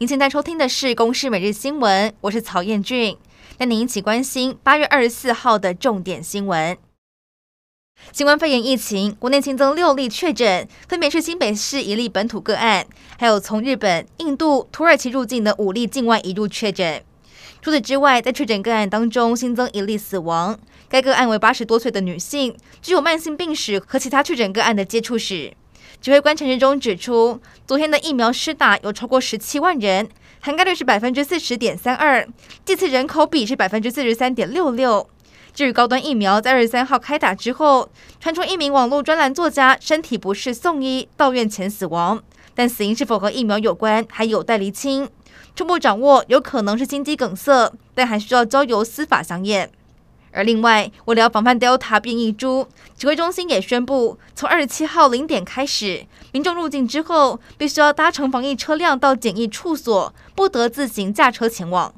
您现在收听的是《公视每日新闻》，我是曹彦俊，带您一起关心八月二十四号的重点新闻。新冠肺炎疫情，国内新增六例确诊，分别是新北市一例本土个案，还有从日本、印度、土耳其入境的五例境外移入确诊。除此之外，在确诊个案当中新增一例死亡，该个案为八十多岁的女性，具有慢性病史和其他确诊个案的接触史。指挥官陈时中指出，昨天的疫苗施打有超过十七万人，涵盖率是百分之四十点三二，这次人口比是百分之四十三点六六。至于高端疫苗，在二十三号开打之后，传出一名网络专栏作家身体不适送医到院前死亡，但死因是否和疫苗有关，还有待厘清。初步掌握有可能是心肌梗塞，但还需要交由司法详验。而另外，为了防范 Delta 变异株，指挥中心也宣布，从二十七号零点开始，民众入境之后必须要搭乘防疫车辆到检疫处所，不得自行驾车前往。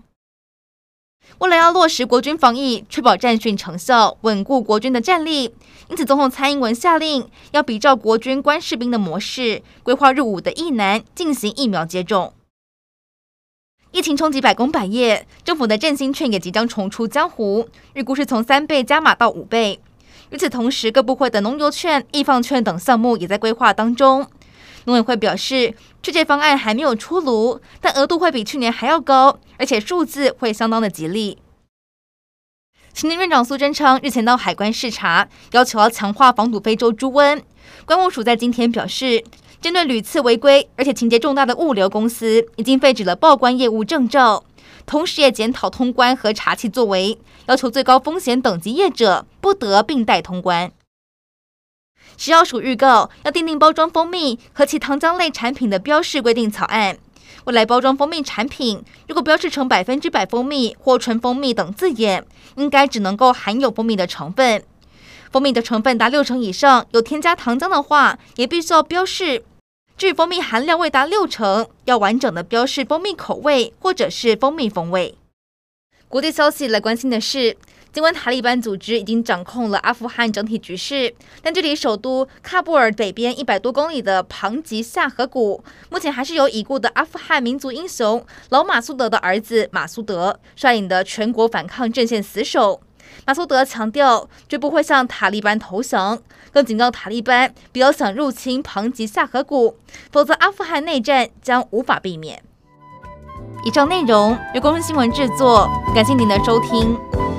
为了要落实国军防疫，确保战训成效，稳固国军的战力，因此总统蔡英文下令要比照国军官士兵的模式，规划入伍的役男进行疫苗接种。疫情冲击百工百业，政府的振兴券也即将重出江湖，预估是从三倍加码到五倍。与此同时，各部会的农游券、易放券等项目也在规划当中。农委会表示，确切方案还没有出炉，但额度会比去年还要高，而且数字会相当的吉利。行政院长苏贞昌日前到海关视察，要求要强化防堵非洲猪瘟。关务署在今天表示，针对屡次违规而且情节重大的物流公司，已经废止了报关业务证照，同时也检讨通关和查缉作为，要求最高风险等级业者不得并带通关。食药署预告要订定包装蜂蜜和其糖浆类产品的标示规定草案。未来包装蜂蜜产品如果标示成百分之百蜂蜜或纯蜂蜜等字眼，应该只能够含有蜂蜜的成分。蜂蜜的成分达六成以上，有添加糖浆的话，也必须要标示。至于蜂蜜含量未达六成，要完整的标示蜂蜜口味或者是蜂蜜风味。国际消息来关心的是。尽管塔利班组织已经掌控了阿富汗整体局势，但距离首都喀布尔北边一百多公里的庞吉下河谷，目前还是由已故的阿富汗民族英雄老马苏德的儿子马苏德率领的全国反抗阵线死守。马苏德强调，绝不会向塔利班投降，更警告塔利班不要想入侵庞吉下河谷，否则阿富汗内战将无法避免。以上内容由公众新闻制作，感谢您的收听。